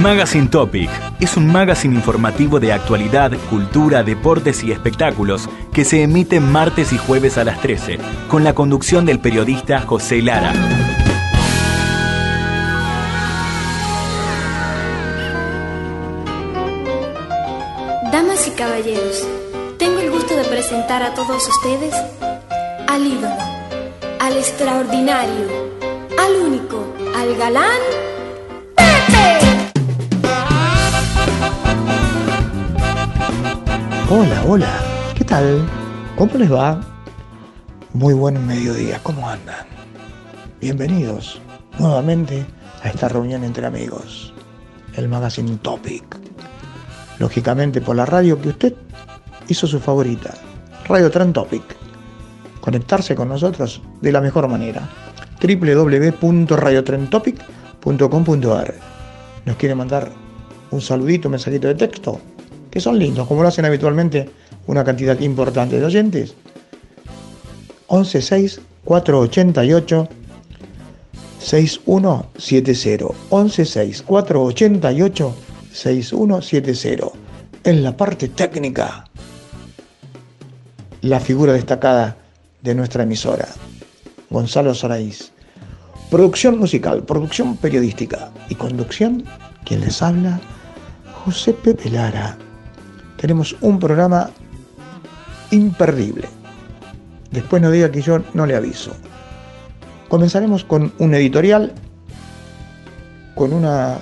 Magazine Topic es un magazine informativo de actualidad, cultura, deportes y espectáculos que se emite martes y jueves a las 13, con la conducción del periodista José Lara. Damas y caballeros, tengo el gusto de presentar a todos ustedes al ídolo, al extraordinario, al único, al galán, Pepe. Hola, hola, ¿qué tal? ¿Cómo les va? Muy buen mediodía, ¿cómo andan? Bienvenidos nuevamente a esta reunión entre amigos, el Magazine Topic. Lógicamente por la radio que usted hizo su favorita, Radio Tren Topic. Conectarse con nosotros de la mejor manera. www.radiotrentopic.com.ar Nos quiere mandar un saludito, un mensajito de texto, que son lindos, como lo hacen habitualmente una cantidad importante de oyentes. 116 488 6170 116 488 6170 en la parte técnica la figura destacada de nuestra emisora Gonzalo Saraís producción musical producción periodística y conducción quien les habla José Pepe Lara tenemos un programa imperdible después no diga que yo no le aviso comenzaremos con un editorial con una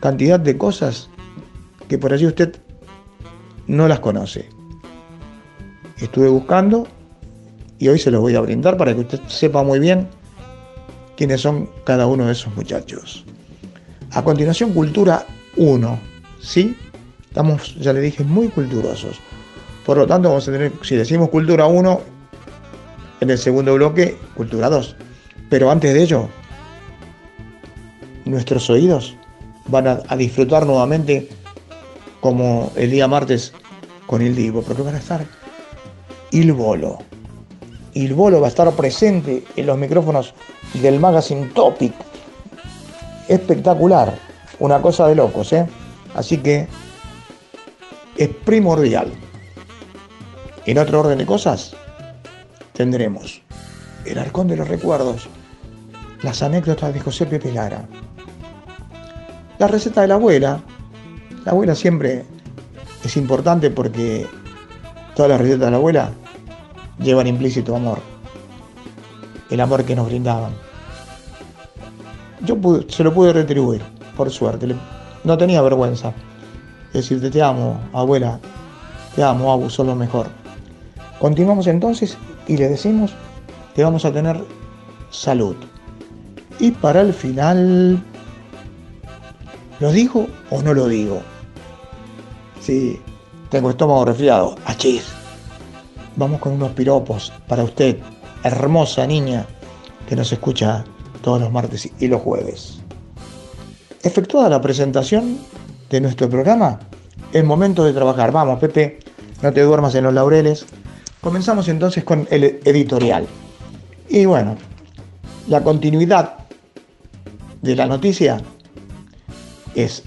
cantidad de cosas que por allí usted no las conoce. Estuve buscando y hoy se los voy a brindar para que usted sepa muy bien quiénes son cada uno de esos muchachos. A continuación, Cultura 1. ¿Sí? Estamos, ya le dije, muy culturosos. Por lo tanto, vamos a tener, si decimos Cultura 1, en el segundo bloque, Cultura 2. Pero antes de ello, nuestros oídos van a, disfrutar nuevamente como el día martes con el Divo, porque van a estar Il Bolo. Il Bolo va a estar presente en los micrófonos del Magazine Topic. Espectacular, una cosa de locos, ¿eh? Así que es primordial. En otro orden de cosas, tendremos el Arcón de los Recuerdos, las anécdotas de José Pepe Lara, la receta de la abuela. La abuela siempre es importante porque todas las recetas de la abuela llevan implícito amor. El amor que nos brindaban. Yo se lo pude retribuir, por suerte. No tenía vergüenza. Decirte, te amo, abuela. Te amo, abu, sos lo mejor. Continuamos entonces y le decimos que vamos a tener salud. Y para el final, ¿lo digo o no lo digo? Sí, tengo estómago resfriado. Achis. Vamos con unos piropos para usted, hermosa niña que nos escucha todos los martes y los jueves. Efectuada la presentación de nuestro programa, es momento de trabajar. Vamos, Pepe, no te duermas en los laureles. Comenzamos entonces con el editorial. Y bueno, la continuidad de la noticia es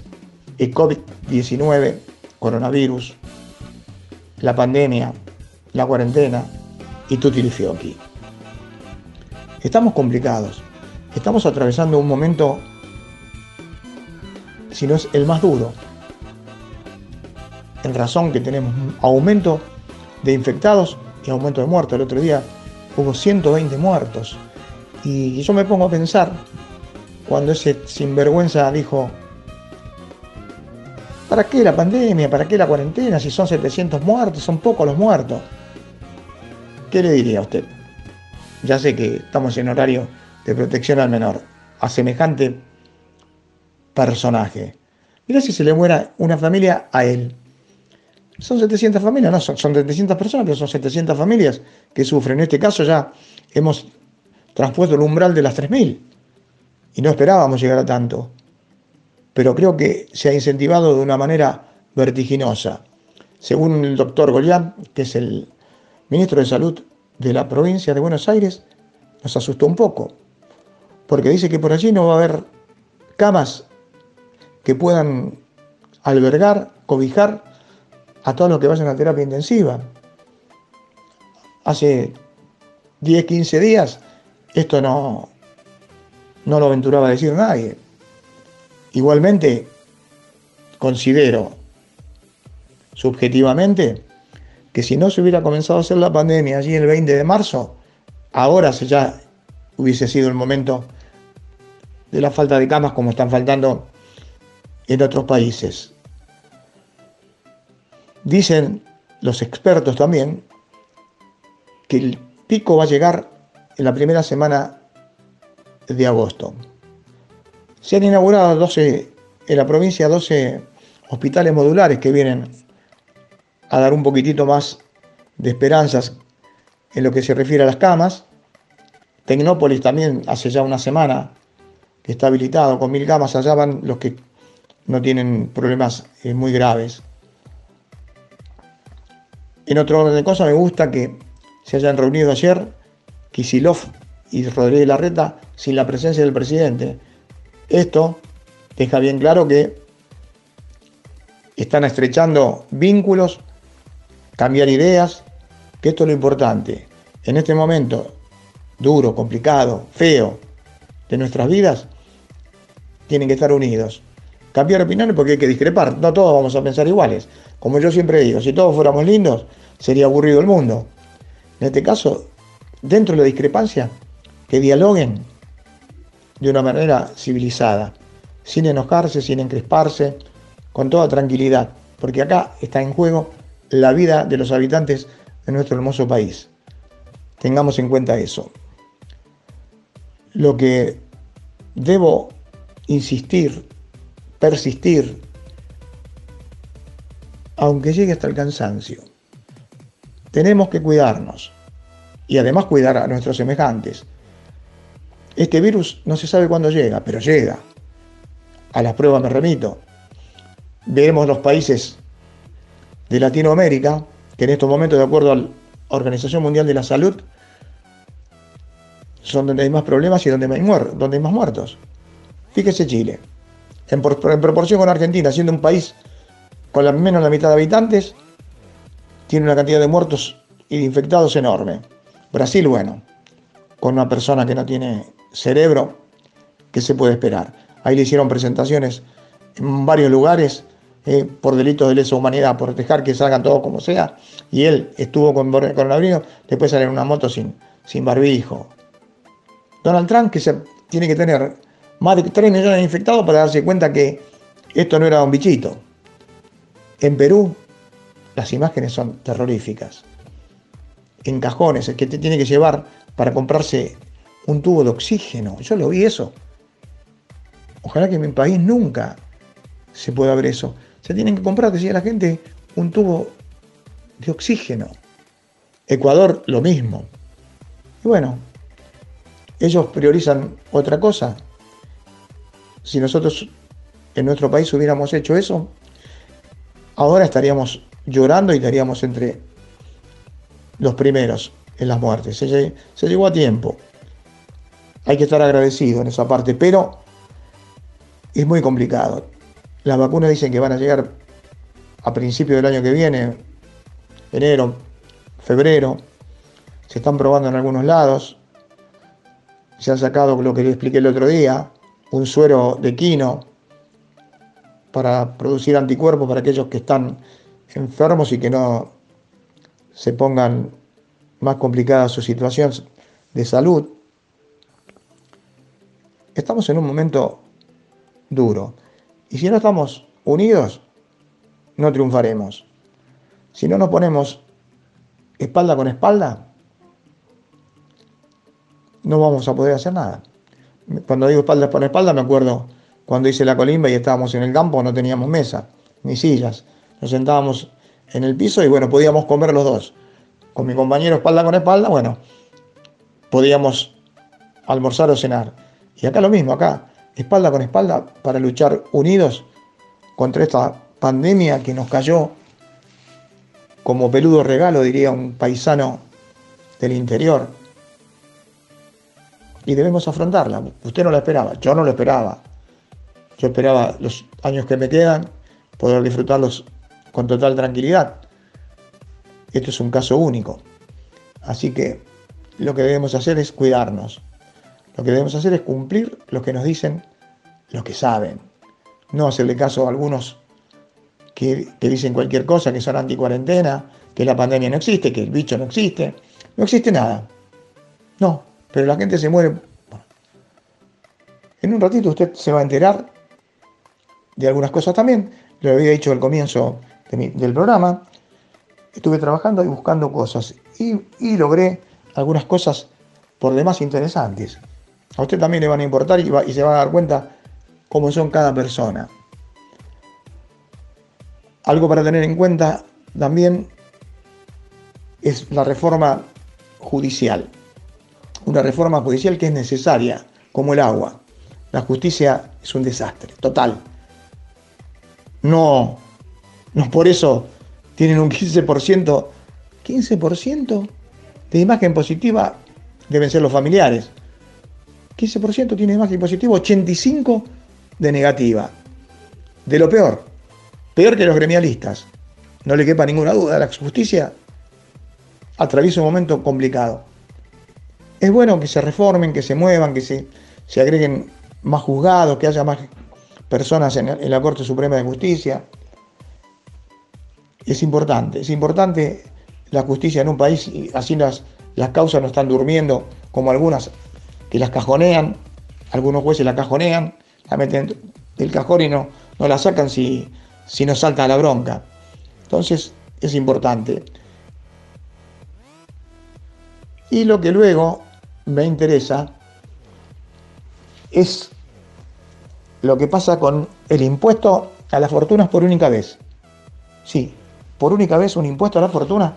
el COVID-19, coronavirus, la pandemia, la cuarentena y tutti Estamos complicados. Estamos atravesando un momento sino es el más duro. En razón que tenemos un aumento de infectados y aumento de muertos. El otro día hubo 120 muertos. Y yo me pongo a pensar, cuando ese sinvergüenza dijo, ¿para qué la pandemia? ¿Para qué la cuarentena? Si son 700 muertos, son pocos los muertos. ¿Qué le diría a usted? Ya sé que estamos en horario de protección al menor, a semejante personaje. Mira si se le muera una familia a él. Son 700 familias, no, son, son 700 personas, pero son 700 familias que sufren. En este caso ya hemos transpuesto el umbral de las 3.000 y no esperábamos llegar a tanto. Pero creo que se ha incentivado de una manera vertiginosa. Según el doctor Goliat, que es el ministro de Salud de la provincia de Buenos Aires, nos asustó un poco, porque dice que por allí no va a haber camas que puedan albergar, cobijar a todos los que vayan a terapia intensiva. Hace 10, 15 días esto no, no lo aventuraba a decir nadie. Igualmente, considero subjetivamente que si no se hubiera comenzado a hacer la pandemia allí el 20 de marzo, ahora ya hubiese sido el momento de la falta de camas como están faltando en otros países. Dicen los expertos también que el pico va a llegar en la primera semana de agosto. Se han inaugurado 12, en la provincia 12 hospitales modulares que vienen a dar un poquitito más de esperanzas en lo que se refiere a las camas. Tecnópolis también hace ya una semana que está habilitado con mil camas, allá van los que no tienen problemas eh, muy graves. En otro orden de cosas, me gusta que se hayan reunido ayer Kisilov y Rodríguez Larreta sin la presencia del presidente. Esto deja bien claro que están estrechando vínculos, cambiar ideas, que esto es lo importante. En este momento duro, complicado, feo de nuestras vidas, tienen que estar unidos. Cambiar opiniones porque hay que discrepar, no todos vamos a pensar iguales. Como yo siempre digo, si todos fuéramos lindos, sería aburrido el mundo. En este caso, dentro de la discrepancia, que dialoguen de una manera civilizada, sin enojarse, sin encresparse, con toda tranquilidad, porque acá está en juego la vida de los habitantes de nuestro hermoso país. Tengamos en cuenta eso. Lo que debo insistir, persistir, aunque llegue hasta el cansancio, tenemos que cuidarnos y además cuidar a nuestros semejantes. Este virus no se sabe cuándo llega, pero llega. A las pruebas me remito. Veremos los países de Latinoamérica, que en estos momentos, de acuerdo a la Organización Mundial de la Salud, son donde hay más problemas y donde hay, donde hay más muertos. Fíjese Chile, en, proporción con Argentina, siendo un país con la, menos de la mitad de habitantes, tiene una cantidad de muertos y de infectados enorme. Brasil, bueno, con una persona que no tiene cerebro, ¿qué se puede esperar? Ahí le hicieron presentaciones en varios lugares eh, por delitos de lesa humanidad, por dejar que salgan todos como sea, y él estuvo con coronavirus, después sale en una moto sin, sin barbijo. Donald Trump, que se, tiene que tener más de 3 millones de infectados para darse cuenta que esto no era un bichito. En Perú, las imágenes son terroríficas. En cajones, el que te tiene que llevar para comprarse un tubo de oxígeno. Yo lo vi eso. Ojalá que en mi país nunca se pueda ver eso. Se tienen que comprar, decía la gente, un tubo de oxígeno. Ecuador, lo mismo. Y bueno, ellos priorizan otra cosa. Si nosotros en nuestro país hubiéramos hecho eso, ahora estaríamos llorando y estaríamos entre los primeros en las muertes. Se, llegó a tiempo. Hay que estar agradecido en esa parte, pero es muy complicado. Las vacunas dicen que van a llegar a principios del año que viene, enero, febrero. Se están probando en algunos lados. Se han sacado lo que le expliqué el otro día, un suero de quino para producir anticuerpos para aquellos que están enfermos y que no se pongan más complicada su situación de salud. Estamos en un momento duro. Y si no estamos unidos, no triunfaremos. Si no nos ponemos espalda con espalda, no vamos a poder hacer nada. Cuando digo espalda con espalda, me acuerdo cuando hice la colimba y estábamos en el campo, no teníamos mesa ni sillas. Nos sentábamos en el piso y bueno, podíamos comer los dos. Con mi compañero espalda con espalda, bueno, podíamos almorzar o cenar. Y acá lo mismo, acá, espalda con espalda, para luchar unidos contra esta pandemia que nos cayó como peludo regalo, diría un paisano del interior. Y debemos afrontarla. Usted no la esperaba, yo no lo esperaba. Yo esperaba los años que me quedan, poder disfrutarlos con total tranquilidad. Esto es un caso único. Así que lo que debemos hacer es cuidarnos. Lo que debemos hacer es cumplir lo que nos dicen los que saben. No hacerle caso a algunos que, dicen cualquier cosa, que son anti-cuarentena, que la pandemia no existe, que el bicho no existe. No existe nada. No, pero la gente se muere. En un ratito usted se va a enterar de algunas cosas también. Lo había dicho al comienzo del programa. Estuve trabajando y buscando cosas y, logré algunas cosas por demás interesantes. A usted también le van a importar y, y se va a dar cuenta cómo son cada persona. Algo para tener en cuenta también es la reforma judicial. Una reforma judicial que es necesaria, como el agua. La justicia es un desastre, total. No, no por eso tienen un 15%, 15% de imagen positiva deben ser los familiares. 15% tiene imagen positiva, 85% de negativa. De lo peor, peor que los gremialistas. No le quepa ninguna duda, la justicia atraviesa un momento complicado. Es bueno que se reformen, que se muevan, que se, se agreguen más juzgados, que haya más personas en, la Corte Suprema de Justicia, es importante, es importante la justicia en un país y así las, las causas no están durmiendo como algunas que las cajonean, algunos jueces la cajonean, la meten del cajón y no, no la sacan si, si no salta la bronca. Entonces es importante. Y lo que luego me interesa es lo que pasa con el impuesto a las fortunas por única vez. Sí, por única vez un impuesto a la fortuna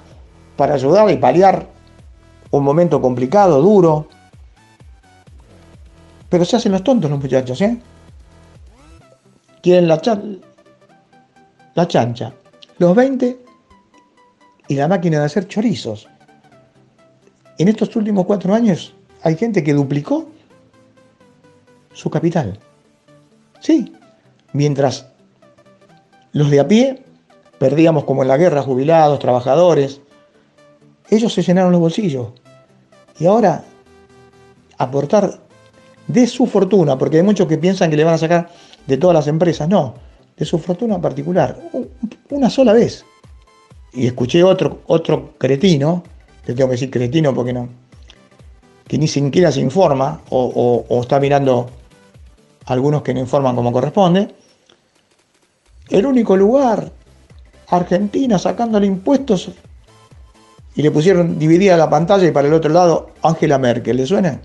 para ayudar y paliar un momento complicado, duro. Pero se hacen los tontos los muchachos, ¿eh? Quieren la, la chancha, los 20 y la máquina de hacer chorizos. En estos últimos cuatro años hay gente que duplicó su capital. Sí, mientras los de a pie Perdíamos como en la guerra jubilados, trabajadores. Ellos se llenaron los bolsillos. Y ahora aportar de su fortuna, porque hay muchos que piensan que le van a sacar de todas las empresas. No, de su fortuna particular. Una sola vez. Y escuché otro, otro cretino, le tengo que decir cretino porque no, que ni siquiera se informa o, está mirando algunos que no informan como corresponde. El único lugar Argentina sacándole impuestos y le pusieron dividida la pantalla y para el otro lado Angela Merkel. ¿Le suena?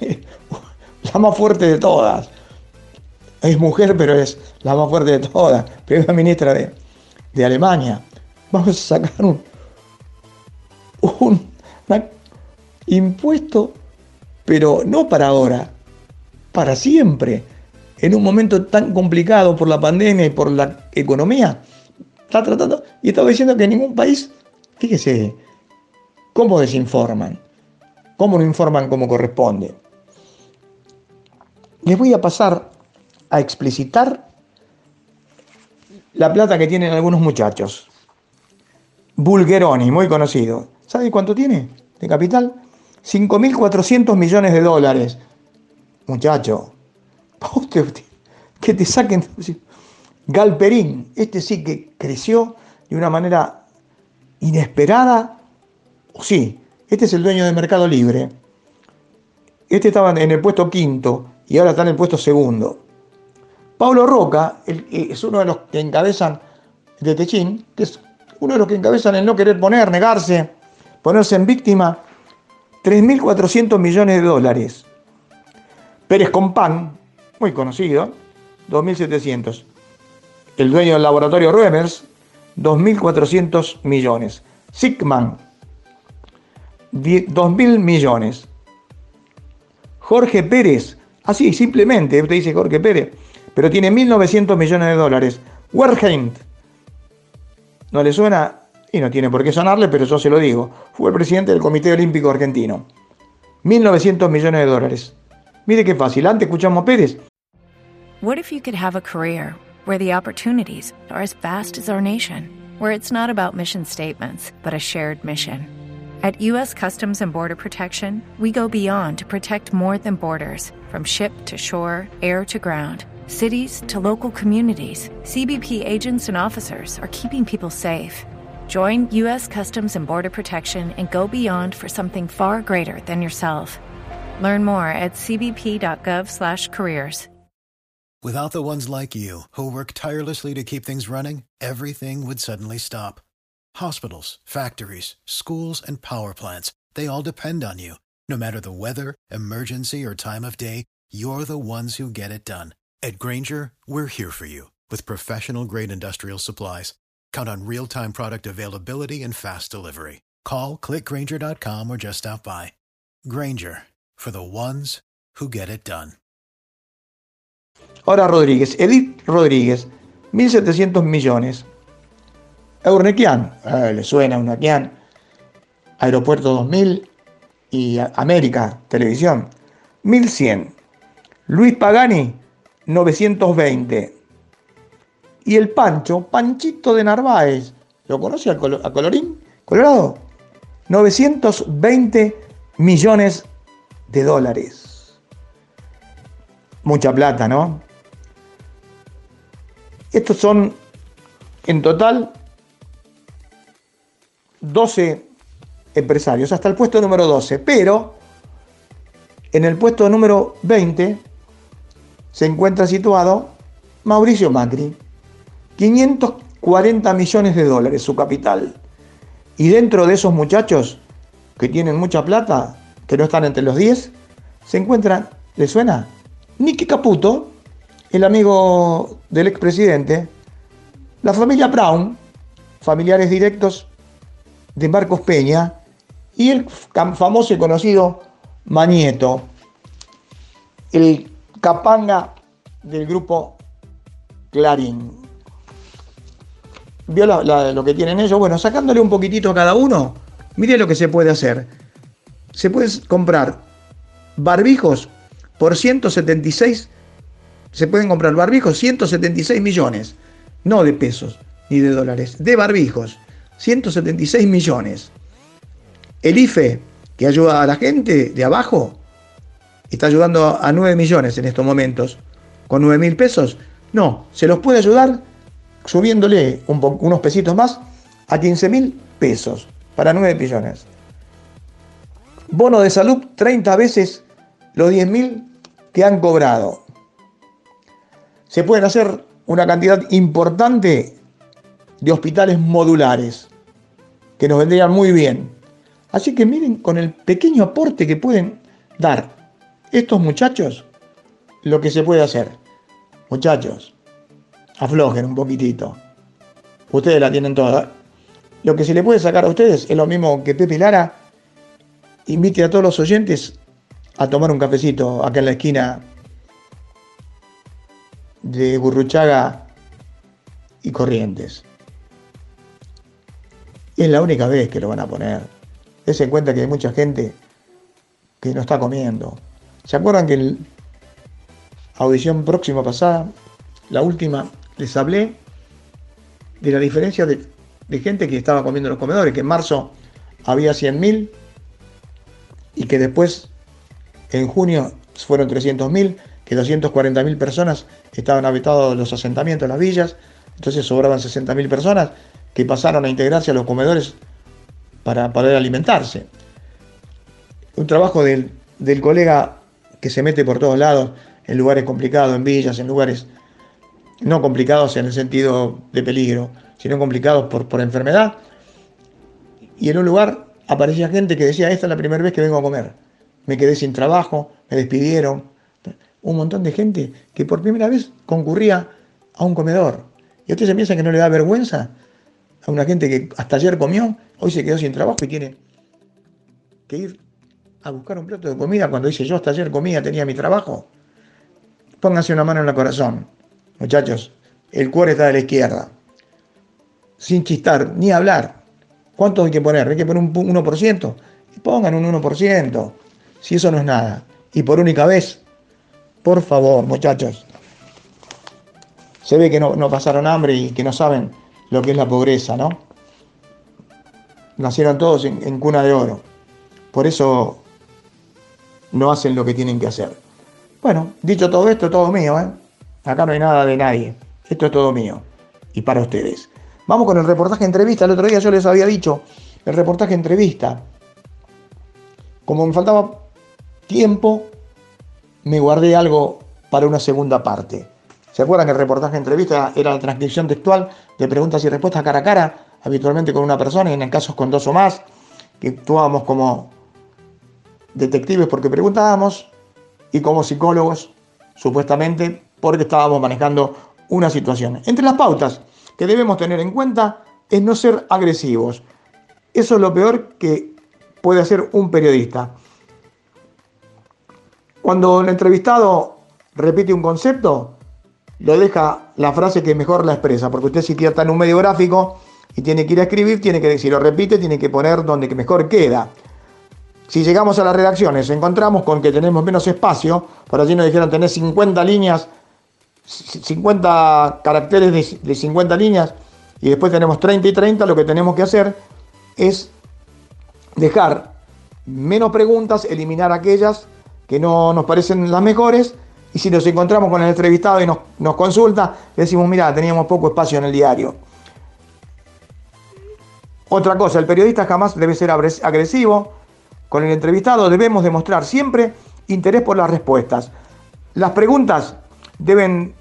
La más fuerte de todas. Es mujer, pero es la más fuerte de todas. Primera ministra de, de Alemania. Vamos a sacar un, un impuesto, pero no para ahora, para siempre. En un momento tan complicado por la pandemia y por la economía, está tratando y estaba diciendo que en ningún país, fíjese, cómo desinforman, cómo no informan como corresponde. Les voy a pasar a explicitar la plata que tienen algunos muchachos. Bulgeroni, muy conocido. ¿Sabe cuánto tiene de capital? 5.400 millones de dólares. Muchacho, que te saquen Galperín, este sí que creció de una manera inesperada. Sí, este es el dueño de Mercado Libre. Este estaba en el puesto quinto y ahora está en el puesto segundo. Pablo Roca es uno de los que encabezan de Techín, que es uno de los que encabezan el no querer poner, negarse, ponerse en víctima, 3.400 millones de dólares. Pérez Compán, muy conocido, 2.700. El dueño del laboratorio Ruemers, 2.400 millones. Sigman, 2.000 millones. Jorge Pérez, así simplemente, usted dice Jorge Pérez, pero tiene 1.900 millones de dólares. Werheim, no le suena y no tiene por qué sonarle, pero yo se lo digo. Fue el presidente del Comité Olímpico Argentino. 1.900 millones de dólares. Mire qué fácil. Antes escuchamos a Pérez. What if you could have a career where the opportunities are as vast as our nation, where it's not about mission statements, but a shared mission? At U.S. Customs and Border Protection, we go beyond to protect more than borders from ship to shore, air to ground cities to local communities, CBP agents and officers are keeping people safe. Join U.S. Customs and Border Protection and go beyond for something far greater than yourself. Learn more at cbp.gov/careers. Without the ones like you who work tirelessly to keep things running, everything would suddenly stop. Hospitals, factories, schools, and power plants—they all depend on you. No matter the weather, emergency, or time of day, you're the ones who get it done. At Granger, we're here for you with professional grade industrial supplies. Count on real time product availability and fast delivery. Call clickgranger.com or just stop by. Granger for the ones who get it done. Ahora Rodríguez, Edith Rodríguez, 1.700 millones. Eurnequian, eh, le suena Eurnequian, Aeropuerto 2000 y América Televisión, 1.100. Luis Pagani, 920. Y el Pancho, Panchito de Narváez, ¿lo conoce a, Colorín? Colorado. 920 millones de dólares. Mucha plata, ¿no? Estos son en total 12 empresarios, hasta el puesto número 12. Pero en el puesto número 20 se encuentra situado Mauricio Macri. 540 millones de dólares su capital. Y dentro de esos muchachos que tienen mucha plata, que no están entre los 10, se encuentra, ¿le suena? Nicky Caputo, el amigo del expresidente, la familia Brown, familiares directos de Marcos Peña, y el famoso y conocido Manieto, el Capanga del grupo Clarín. ¿Vio lo que tienen ellos? Bueno, sacándole un poquitito a cada uno, mire lo que se puede hacer. Se puede comprar barbijos por 176, se pueden comprar barbijos 176 millones, no de pesos ni de dólares, de barbijos, 176 millones. El IFE, que ayuda a la gente de abajo, está ayudando a 9 millones en estos momentos, con 9 mil pesos. No, se los puede ayudar subiéndole unos pesitos más a 15 mil pesos para 9 millones. Bono de salud 30 veces los 10 mil que han cobrado. Se pueden hacer una cantidad importante de hospitales modulares que nos vendrían muy bien. Así que miren con el pequeño aporte que pueden dar estos muchachos, lo que se puede hacer. Muchachos, aflojen un poquitito. Ustedes la tienen toda. Lo que se le puede sacar a ustedes es lo mismo que Pepe Lara invite a todos los oyentes a tomar un cafecito acá en la esquina de Gurruchaga y Corrientes. es la única vez que lo van a poner. Des en cuenta que hay mucha gente que no está comiendo, ¿Se acuerdan que en audición próxima pasada, la última, les hablé de la diferencia de, gente que estaba comiendo en los comedores, que en marzo había 100.000 y que después en junio fueron 300.000 que 240.000 personas estaban habitados los asentamientos, las villas, entonces sobraban 60.000 personas que pasaron a integrarse a los comedores para poder alimentarse. Un trabajo del, del colega que se mete por todos lados, en lugares complicados, en villas, en lugares no complicados en el sentido de peligro, sino complicados por, por enfermedad. Y en un lugar aparecía gente que decía, esta es la primera vez que vengo a comer. Me quedé sin trabajo, me despidieron. Un montón de gente que por primera vez concurría a un comedor. ¿Y usted se piensa que no le da vergüenza a una gente que hasta ayer comió, hoy se quedó sin trabajo y tiene que ir a buscar un plato de comida cuando dice yo hasta ayer comía, tenía mi trabajo? Pónganse una mano en el corazón. Muchachos, el cuore está de la izquierda. Sin chistar, ni hablar. ¿Cuánto hay que poner? Hay que poner un 1%. Y pongan un 1%. Si eso no es nada. Y por única vez, por favor, muchachos. Se ve que no, pasaron hambre y que no saben lo que es la pobreza, ¿no? Nacieron todos en, en cuna de oro. Por eso no hacen lo que tienen que hacer. Bueno, dicho todo esto, todo mío, ¿eh? Acá no hay nada de nadie. Esto es todo mío. Y para ustedes. Vamos con el reportaje entrevista. El otro día yo les había dicho el reportaje entrevista. Como me faltaba tiempo, me guardé algo para una segunda parte. ¿Se acuerdan que el reportaje entrevista era la transcripción textual de preguntas y respuestas cara a cara, habitualmente con una persona y en casos con dos o más, que actuábamos como detectives porque preguntábamos y como psicólogos, supuestamente, porque estábamos manejando una situación. Entre las pautas que debemos tener en cuenta es no ser agresivos. Eso es lo peor que puede hacer un periodista. Cuando el entrevistado repite un concepto, lo deja la frase que mejor la expresa, porque usted si está en un medio gráfico y tiene que ir a escribir, tiene que, si lo repite, tiene que poner donde mejor queda. Si llegamos a las redacciones, encontramos con que tenemos menos espacio, por allí nos dijeron tener 50 líneas 50 caracteres de, 50 líneas y después tenemos 30 y 30, lo que tenemos que hacer es dejar menos preguntas, eliminar aquellas que no nos parecen las mejores y si nos encontramos con el entrevistado y nos, nos consulta, decimos, mira, teníamos poco espacio en el diario. Otra cosa, el periodista jamás debe ser agresivo. Con el entrevistado debemos demostrar siempre interés por las respuestas. Las preguntas deben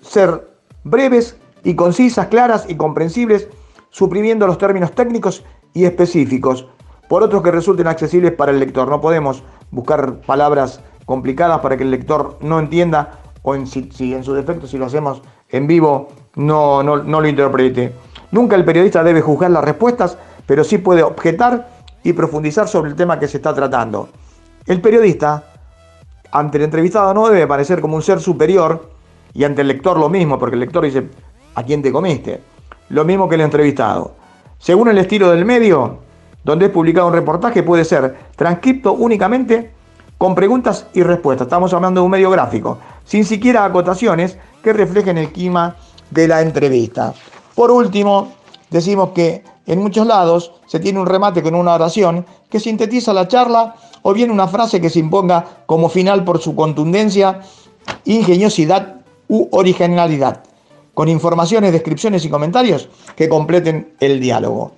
ser breves y concisas, claras y comprensibles, suprimiendo los términos técnicos y específicos, por otros que resulten accesibles para el lector. No podemos buscar palabras complicadas para que el lector no entienda o en, si, en su defecto si lo hacemos en vivo no, no, no lo interprete. Nunca el periodista debe juzgar las respuestas, pero sí puede objetar y profundizar sobre el tema que se está tratando. El periodista ante el entrevistado no debe parecer como un ser superior y ante el lector lo mismo, porque el lector dice, ¿a quién te comiste? Lo mismo que el entrevistado. Según el estilo del medio, donde es publicado un reportaje, puede ser transcripto únicamente con preguntas y respuestas. Estamos hablando de un medio gráfico, sin siquiera acotaciones que reflejen el clima de la entrevista. Por último, decimos que en muchos lados se tiene un remate con una oración que sintetiza la charla o bien una frase que se imponga como final por su contundencia, ingeniosidad u originalidad, con informaciones, descripciones y comentarios que completen el diálogo.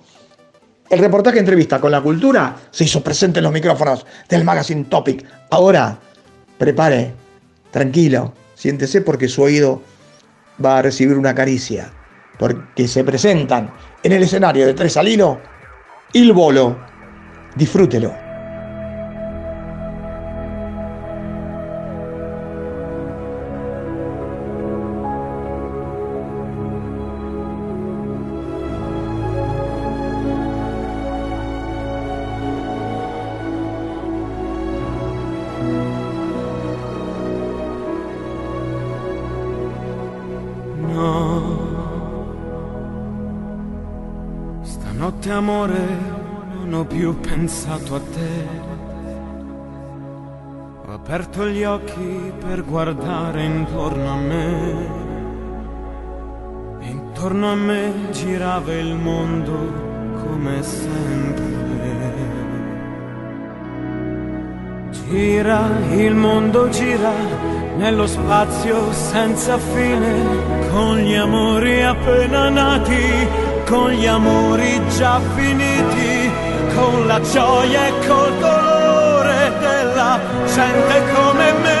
El reportaje entrevista con la cultura se hizo presente en los micrófonos del Magazine Topic. Ahora, prepare, tranquilo, siéntese porque su oído va a recibir una caricia, porque se presentan en el escenario de Tres al Hilo, Il Bolo. Disfrútelo. Occhi per guardare intorno a me. Intorno a me girava il mondo come sempre. Gira, il mondo gira nello spazio senza fine, con gli amori appena nati, con gli amori già finiti, con la gioia e col dolore gente come me.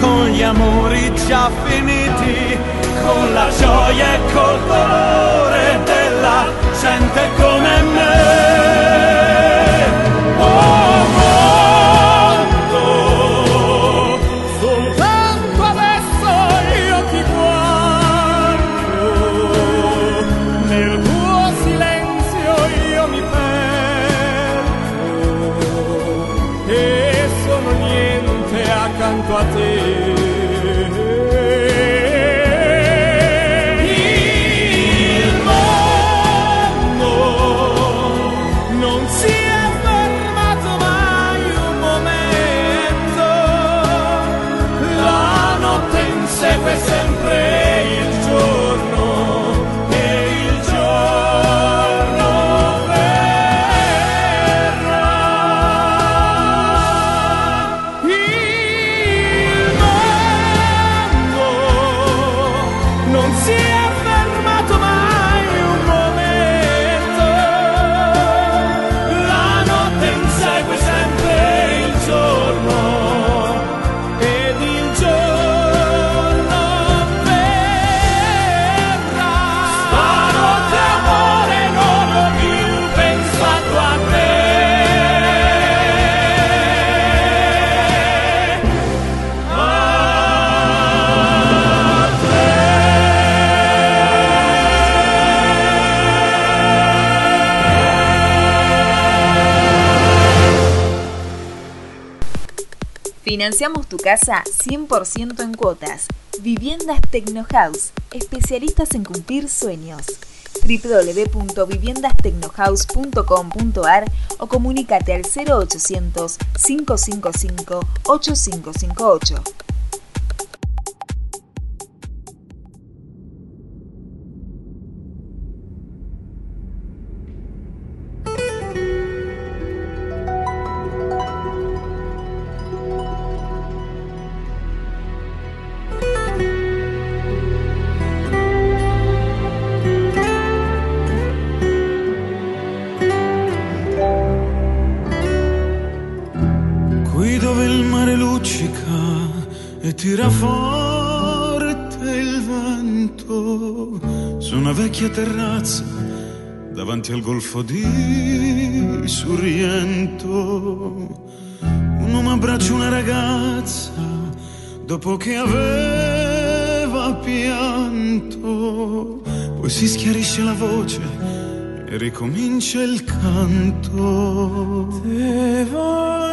con gli amori già finiti, con la gioia e col dolore della gente come me. Financiamos tu casa 100% en cuotas. Viviendas Tecnohouse, especialistas en cumplir sueños. www.viviendastecnohouse.com.ar o comunícate al 0800 555 8558. Davanti al golfo di Sorrento. Un uomo abbraccia una ragazza dopo che aveva pianto, poi si schiarisce la voce e ricomincia il canto. Te voglio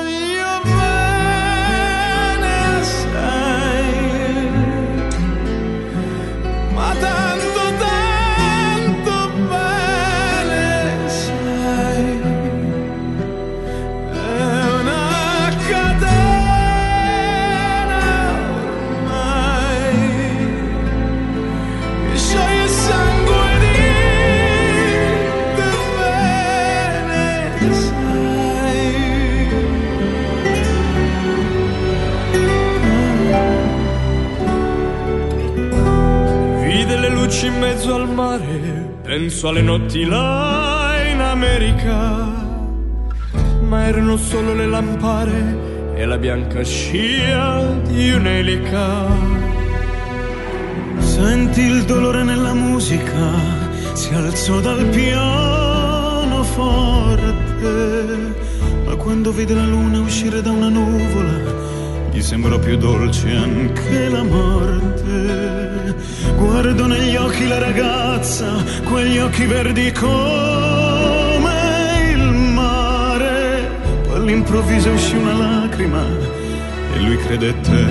luci in mezzo al mare, penso alle notti là in America, ma erano solo le lampare e la bianca scia di un'elica. Senti il dolore nella musica, si alzò dal piano forte, ma quando vide la luna uscire da una nuvola, gli sembrò più dolce anche la morte. Guardo negli occhi la ragazza, quegli occhi verdi come il mare. Poi all'improvviso uscì una lacrima e lui credette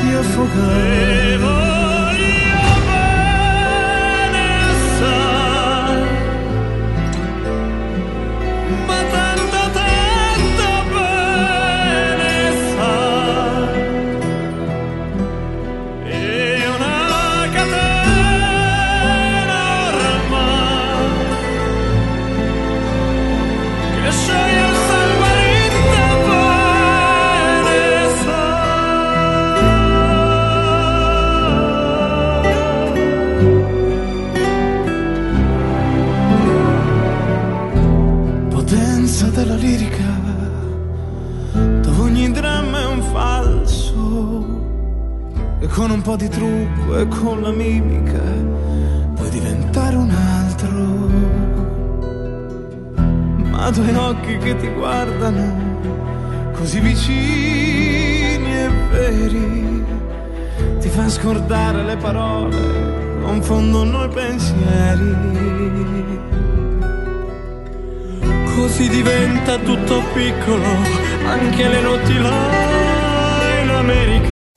di affogare. Con un po' di trucco e con la mimica puoi diventare un altro. Ma due occhi che ti guardano così vicini e veri ti fa scordare le parole, confondono i pensieri. Così diventa tutto piccolo, anche le notti là in America.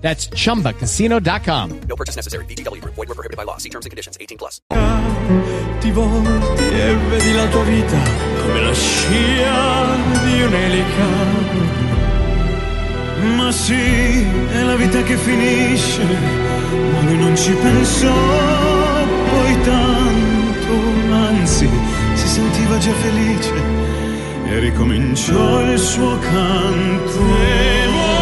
That's chumbacasino.com. No purchase necessary. VGW Group. Void were prohibited by law. See terms and conditions. 18 plus. Ti volti e vedi la tua vita come la scia di un'elica. Ma sì, è la vita che finisce, ma lui non ci pensò poi tanto, anzi si sentiva già felice e ricominciò il suo canto.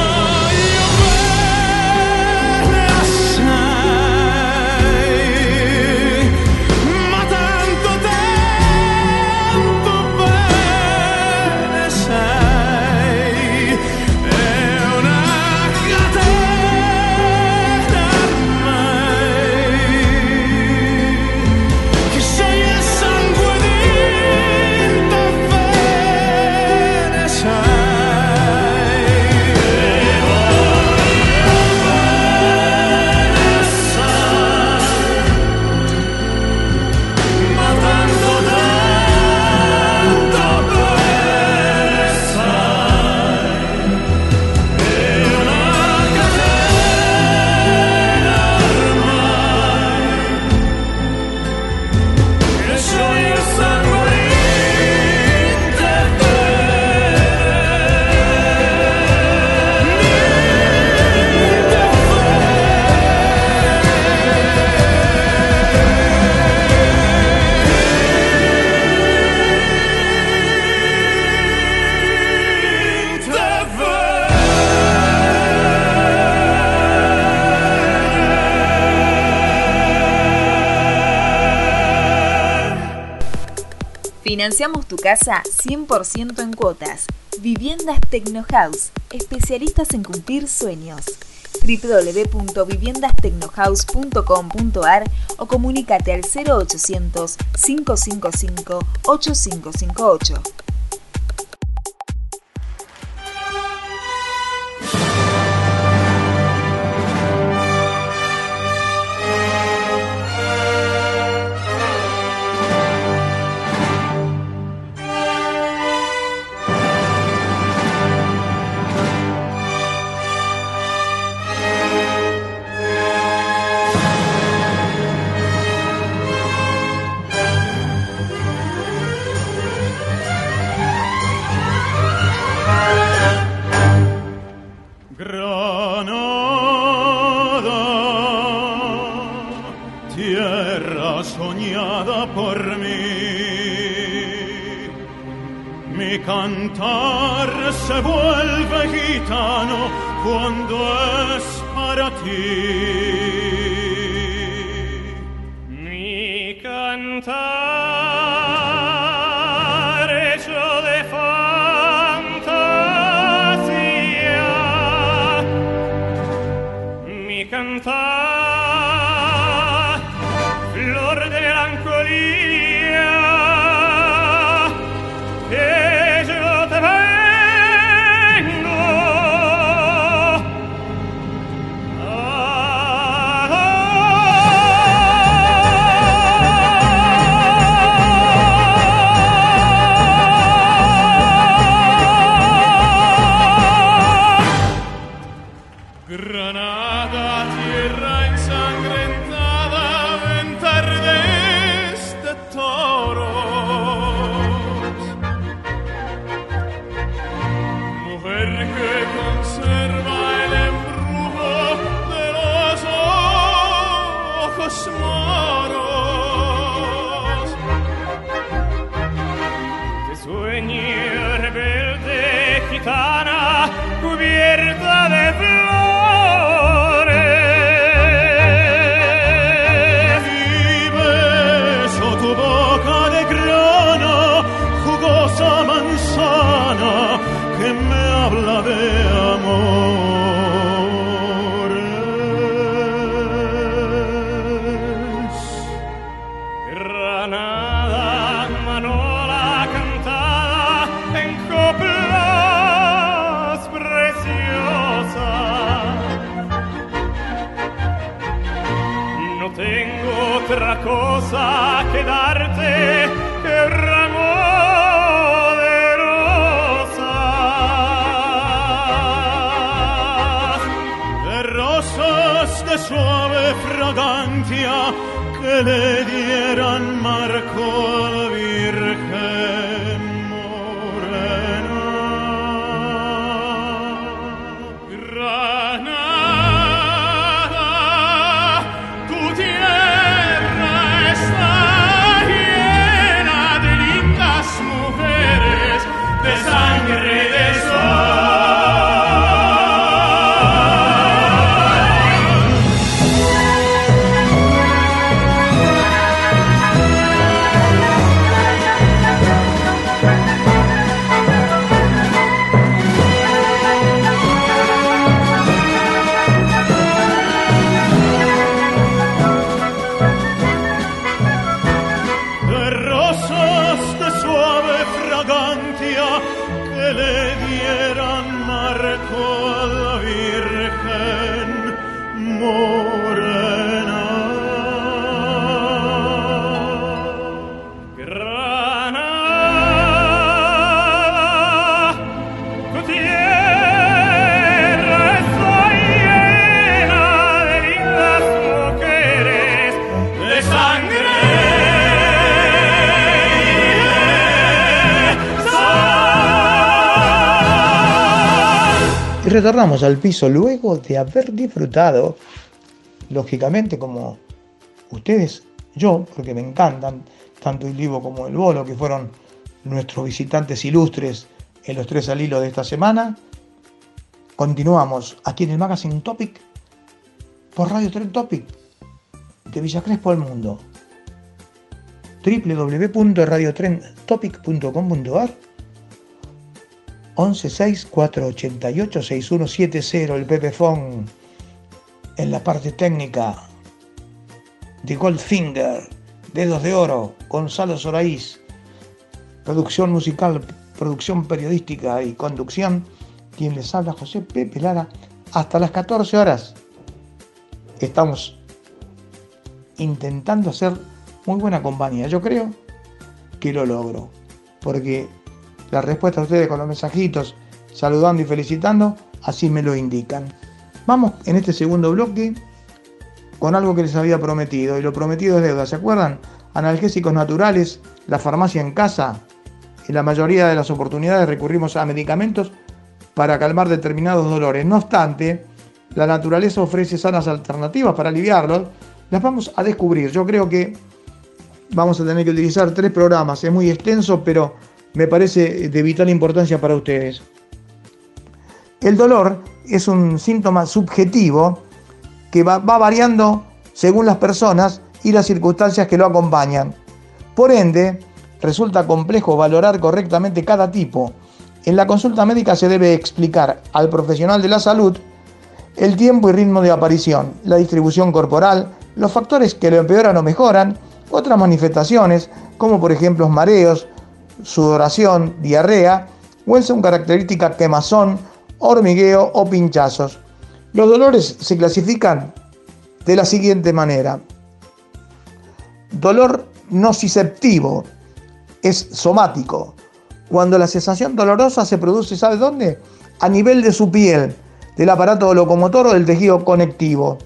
Financiamos tu casa 100% en cuotas. Viviendas Tecnohouse, especialistas en cumplir sueños. www.viviendastecnohouse.com.ar o comunícate al 0800 555 8558. cantar. eran marcó retornamos al piso luego de haber disfrutado, lógicamente como ustedes, yo, porque me encantan, tanto el Livo como el Bolo, que fueron nuestros visitantes ilustres en los tres al hilo de esta semana. Continuamos aquí en el Magazine Topic por Radio Tren Topic de Villa Crespo al Mundo www.radiotrentopic.com.ar 1164886170 el Pepefón en la parte técnica de Goldfinger, Dedos de Oro, Gonzalo Soraís, producción musical, producción periodística y conducción, quien les habla José Pepe Lara, hasta las 14 horas. Estamos intentando hacer muy buena compañía. Yo creo que lo logro, porque la respuesta a ustedes con los mensajitos, saludando y felicitando, así me lo indican. Vamos en este segundo bloque con algo que les había prometido, y lo prometido es deuda, ¿se acuerdan? Analgésicos naturales, la farmacia en casa, en la mayoría de las oportunidades recurrimos a medicamentos para calmar determinados dolores. No obstante, la naturaleza ofrece sanas alternativas para aliviarlos, las vamos a descubrir. Yo creo que vamos a tener que utilizar tres programas, es muy extenso, pero me parece de vital importancia para ustedes. El dolor es un síntoma subjetivo que va, variando según las personas y las circunstancias que lo acompañan. Por ende, resulta complejo valorar correctamente cada tipo. En la consulta médica se debe explicar al profesional de la salud el tiempo y ritmo de aparición, la distribución corporal, los factores que lo empeoran o mejoran, otras manifestaciones, como por ejemplo mareos, sudoración, diarrea, o en su característica quemazón, hormigueo o pinchazos. Los dolores se clasifican de la siguiente manera. Dolor nociceptivo es somático. Cuando la sensación dolorosa se produce, ¿sabe dónde? A nivel de su piel, del aparato locomotor o del tejido conectivo.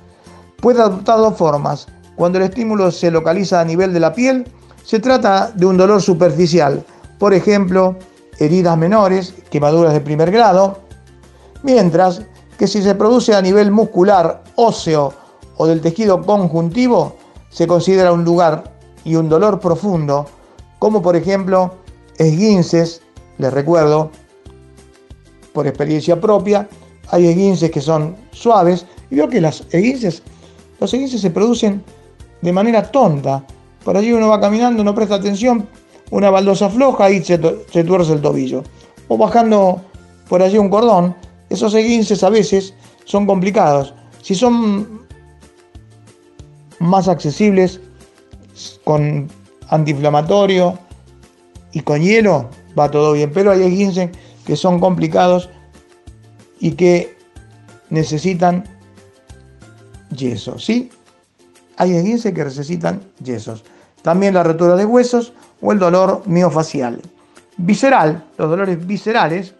Puede adoptar dos formas. Cuando el estímulo se localiza a nivel de la piel, se trata de un dolor superficial, por ejemplo, heridas menores, quemaduras de primer grado, mientras que si se produce a nivel muscular, óseo o del tejido conjuntivo, se considera un lugar y un dolor profundo, como por ejemplo esguinces, les recuerdo, por experiencia propia, hay esguinces que son suaves, y veo que las esguinces los esguinces se producen de manera tonta. Por allí uno va caminando, no presta atención, una baldosa floja y se, se tuerce el tobillo. O bajando por allí un cordón, esos esguinces a veces son complicados. Si son más accesibles con antiinflamatorio y con hielo, va todo bien. Pero hay esguinces que son complicados y que necesitan yeso, ¿sí? Hay esguinces que necesitan yesos. También la rotura de huesos o el dolor miofacial. Visceral, los dolores viscerales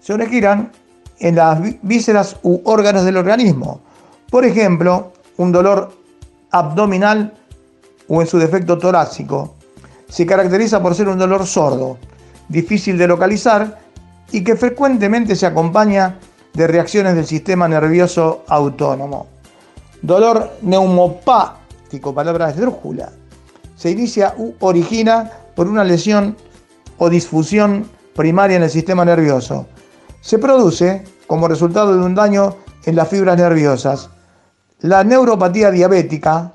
se originan en las vísceras u órganos del organismo. Por ejemplo, un dolor abdominal o en su defecto torácico. Se caracteriza por ser un dolor sordo, difícil de localizar y que frecuentemente se acompaña de reacciones del sistema nervioso autónomo. Dolor neumopático, palabra esdrújula. Se inicia u origina por una lesión o disfusión primaria en el sistema nervioso. Se produce como resultado de un daño en las fibras nerviosas. La neuropatía diabética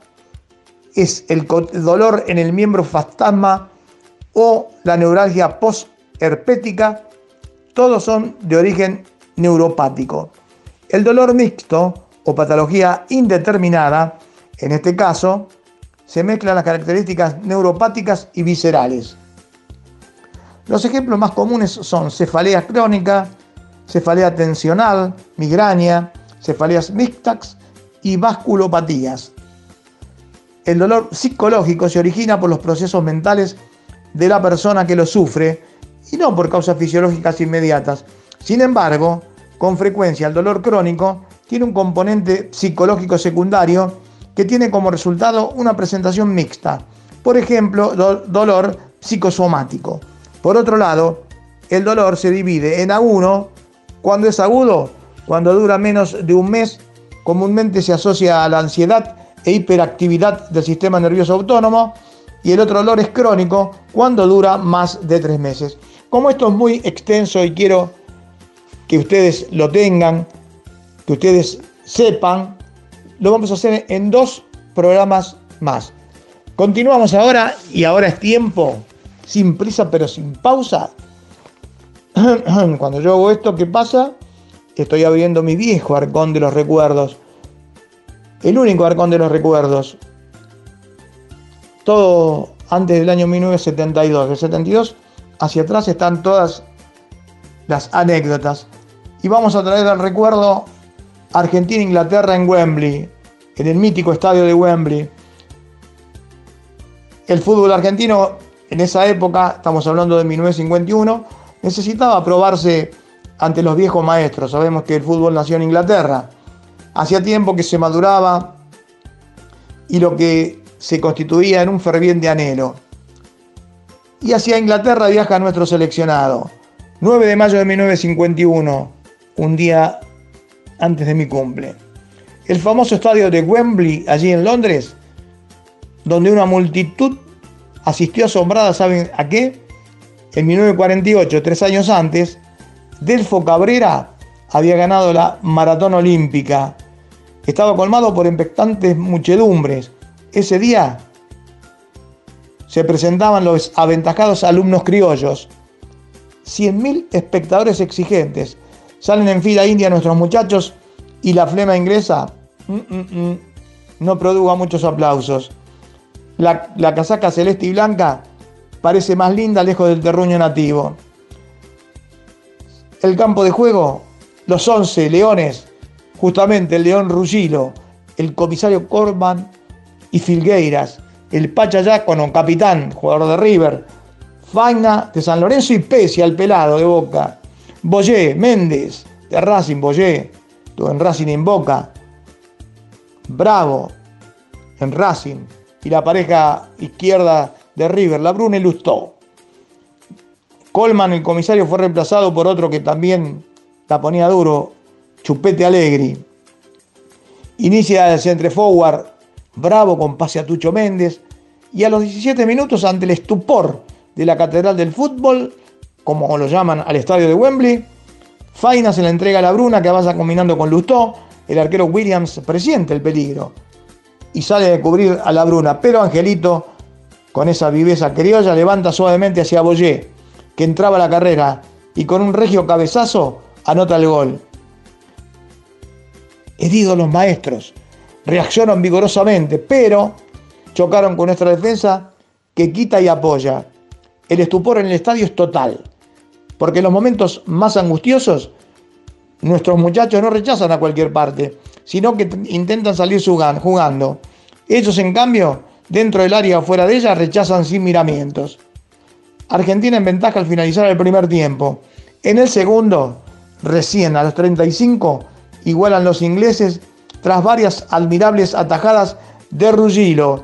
es el dolor en el miembro fantasma o la neuralgia postherpética. Todos son de origen neuropático. El dolor mixto o patología indeterminada, en este caso, se mezclan las características neuropáticas y viscerales. Los ejemplos más comunes son cefalea crónica, cefalea tensional, migraña, cefaleas mixtas y vasculopatías. El dolor psicológico se origina por los procesos mentales de la persona que lo sufre y no por causas fisiológicas inmediatas. Sin embargo, con frecuencia el dolor crónico tiene un componente psicológico secundario que tiene como resultado una presentación mixta. Por ejemplo, dolor psicosomático. Por otro lado, el dolor se divide en A1 cuando es agudo, cuando dura menos de un mes, comúnmente se asocia a la ansiedad e hiperactividad del sistema nervioso autónomo, y el otro dolor es crónico cuando dura más de tres meses. Como esto es muy extenso y quiero que ustedes lo tengan, que ustedes sepan, lo vamos a hacer en dos programas más. Continuamos ahora y ahora es tiempo, sin prisa pero sin pausa. Cuando yo hago esto, ¿qué pasa? estoy abriendo mi viejo arcón de los recuerdos. El único arcón de los recuerdos. Todo antes del año 1972. Del 72 hacia atrás están todas las anécdotas. Y vamos a traer al recuerdo Argentina-Inglaterra en Wembley, en el mítico estadio de Wembley. El fútbol argentino en esa época, estamos hablando de 1951, necesitaba probarse ante los viejos maestros. Sabemos que el fútbol nació en Inglaterra. Hacía tiempo que se maduraba y lo que se constituía en un ferviente anhelo. Y hacia Inglaterra viaja nuestro seleccionado. 9 de mayo de 1951, un día antes de mi cumple. El famoso estadio de Wembley, allí en Londres, donde una multitud asistió asombrada, ¿saben a qué? En 1948, tres años antes, Delfo Cabrera había ganado la maratón olímpica. Estaba colmado por impactantes muchedumbres. Ese día se presentaban los aventajados alumnos criollos. 100.000 espectadores exigentes. Salen en fila india nuestros muchachos y la flema inglesa mm, mm, mm, no produga muchos aplausos. La, casaca celeste y blanca parece más linda lejos del terruño nativo. El campo de juego, los 11 leones, justamente el león Rugilo, el comisario Corban y Filgueiras, el Pachayacono, capitán, jugador de River, Faina de San Lorenzo y Pesia, el pelado de Boca, Boyé, Méndez, de Racing, Boyé, en Racing en Boca, Bravo, en Racing, y la pareja izquierda de River, la Bruna y Lustó. Colman, el comisario, fue reemplazado por otro que también la ponía duro, Chupete Alegri. Inicia el centre forward, bravo con pase a Tucho Méndez, y a los 17 minutos, ante el estupor de la Catedral del Fútbol, como lo llaman al estadio de Wembley, Faina se la entrega a la Bruna que avanza combinando con Lustó, el arquero Williams presiente el peligro y sale de cubrir a la Bruna, pero Angelito, con esa viveza criolla, levanta suavemente hacia Boyé, que entraba a la carrera y con un regio cabezazo anota el gol. Heridos los maestros, reaccionan vigorosamente, pero chocaron con nuestra defensa que quita y apoya. El estupor en el estadio es total, porque en los momentos más angustiosos nuestros muchachos no rechazan a cualquier parte, sino que intentan salir jugando. Ellos, en cambio, dentro del área o fuera de ella, rechazan sin miramientos. Argentina en ventaja al finalizar el primer tiempo. En el segundo, recién a los 35, igualan los ingleses tras varias admirables atajadas de Rugilo.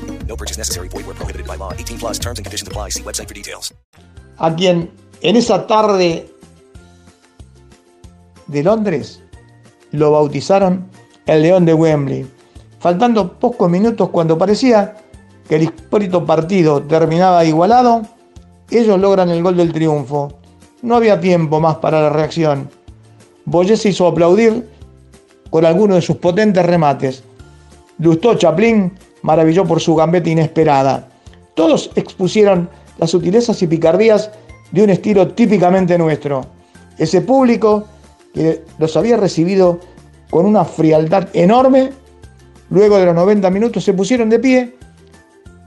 No purchase necessary. Void where prohibited by law. 18 plus terms and conditions apply. See website for details. A quien en esa tarde de Londres lo bautizaron el León de Wembley. Faltando pocos minutos cuando parecía que el histórico partido terminaba igualado, ellos logran el gol del triunfo. No había tiempo más para la reacción. Boyé se hizo aplaudir con alguno de sus potentes remates. Lustó Chaplin maravilló por su gambeta inesperada. Todos expusieron las sutilezas y picardías de un estilo típicamente nuestro. Ese público que los había recibido con una frialdad enorme, luego de los 90 minutos se pusieron de pie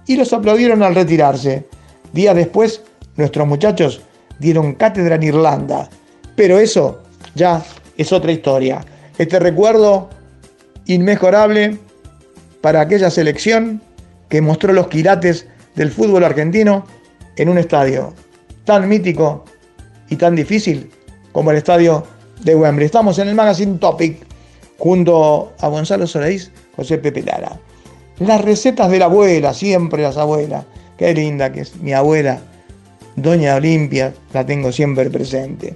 y los aplaudieron al retirarse. Días después, nuestros muchachos dieron cátedra en Irlanda. Pero eso ya es otra historia. Este recuerdo inmejorable para aquella selección que mostró los quilates del fútbol argentino en un estadio tan mítico y tan difícil como el estadio de Wembley. Estamos en el Magazine Topic junto a Gonzalo Solís, José Pepe Lara. Las recetas de la abuela, siempre las abuelas. Qué linda que es mi abuela, Doña Olimpia, la tengo siempre presente.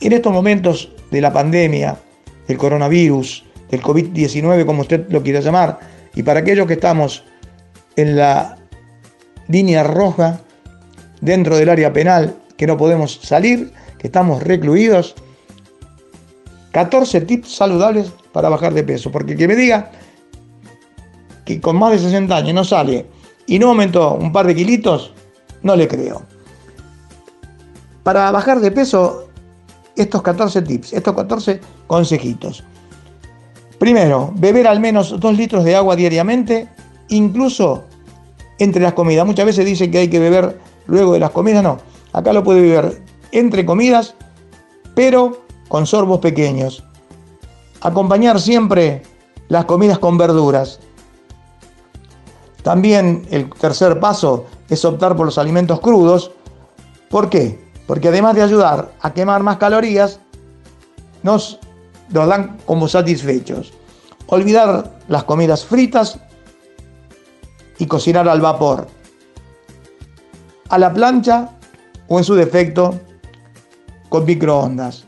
En estos momentos de la pandemia, del coronavirus, del COVID-19, como usted lo quiera llamar, y para aquellos que estamos en la línea roja dentro del área penal, que no podemos salir, que estamos recluidos, 14 tips saludables para bajar de peso, porque que me diga que con más de 60 años no sale y no aumentó un par de kilitos, no le creo. Para bajar de peso, estos 14 tips, estos 14 consejitos. Primero, beber al menos 2 litros de agua diariamente, incluso entre las comidas. Muchas veces dicen que hay que beber luego de las comidas, no. Acá lo puede beber entre comidas, pero con sorbos pequeños. Acompañar siempre las comidas con verduras. También el tercer paso es optar por los alimentos crudos. ¿Por qué? Porque además de ayudar a quemar más calorías, nos los dan como satisfechos. Olvidar las comidas fritas y cocinar al vapor, a la plancha o en su defecto con microondas.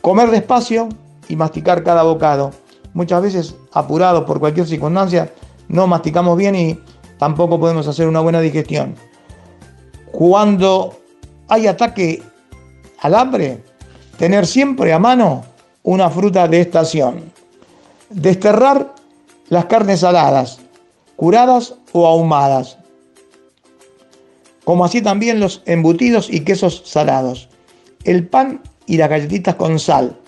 Comer despacio y masticar cada bocado. Muchas veces apurados por cualquier circunstancia, no masticamos bien y tampoco podemos hacer una buena digestión. Cuando hay ataque al hambre, tener siempre a mano una fruta de estación. Desterrar las carnes saladas, curadas o ahumadas. Como así también los embutidos y quesos salados. El pan y las galletitas con sal.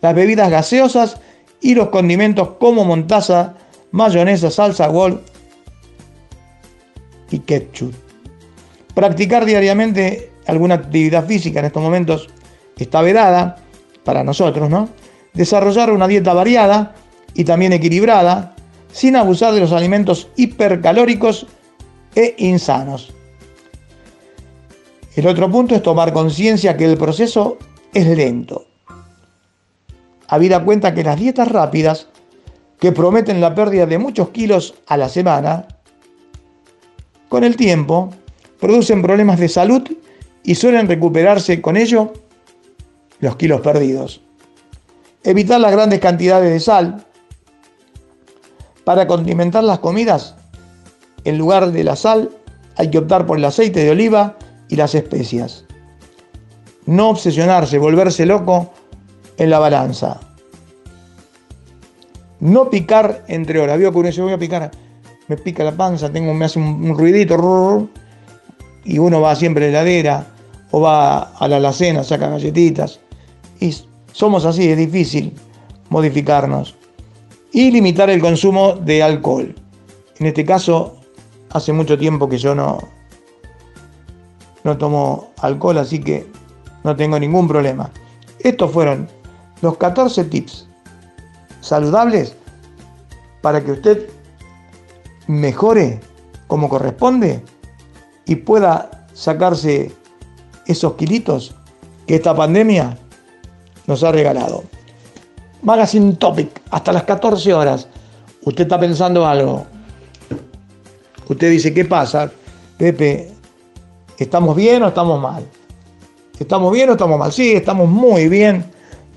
Las bebidas gaseosas y los condimentos como montaza, mayonesa, salsa Wol y ketchup. Practicar diariamente alguna actividad física en estos momentos está vedada para nosotros, ¿no? Desarrollar una dieta variada y también equilibrada, sin abusar de los alimentos hipercalóricos e insanos. El otro punto es tomar conciencia que el proceso es lento. Habida cuenta que las dietas rápidas, que prometen la pérdida de muchos kilos a la semana, con el tiempo producen problemas de salud y suelen recuperarse con ello los kilos perdidos. Evitar las grandes cantidades de sal. Para condimentar las comidas, en lugar de la sal, hay que optar por el aceite de oliva y las especias. No obsesionarse, volverse loco en la balanza. No picar entre horas. Veo que uno voy a picar, me pica la panza, tengo, me hace un, ruidito, y uno va siempre a la heladera o va a la alacena, saca galletitas. Y somos así, es difícil modificarnos. Y limitar el consumo de alcohol. En este caso, hace mucho tiempo que yo no, no tomo alcohol, así que no tengo ningún problema. Estos fueron los 14 tips saludables para que usted mejore como corresponde y pueda sacarse esos kilitos que esta pandemia nos ha regalado. Magazine Topic, hasta las 14 horas. Usted está pensando algo. Usted dice, ¿qué pasa? Pepe, ¿estamos bien o estamos mal? ¿Estamos bien o estamos mal? Sí, estamos muy bien,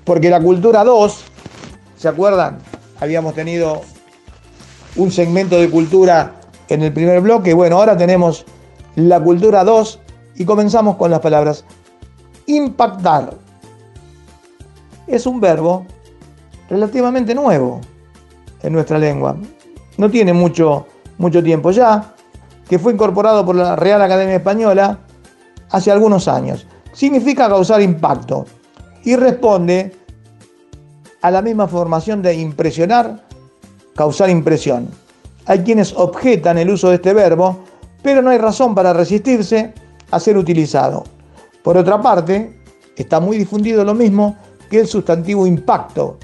porque la cultura 2, ¿se acuerdan? Habíamos tenido un segmento de cultura en el primer bloque. Bueno, ahora tenemos la cultura 2 y comenzamos con las palabras. Impactar. Es un verbo relativamente nuevo en nuestra lengua. No tiene mucho, mucho tiempo ya, que fue incorporado por la Real Academia Española hace algunos años. Significa causar impacto y responde a la misma formación de impresionar, causar impresión. Hay quienes objetan el uso de este verbo, pero no hay razón para resistirse a ser utilizado. Por otra parte, está muy difundido lo mismo el sustantivo impacto,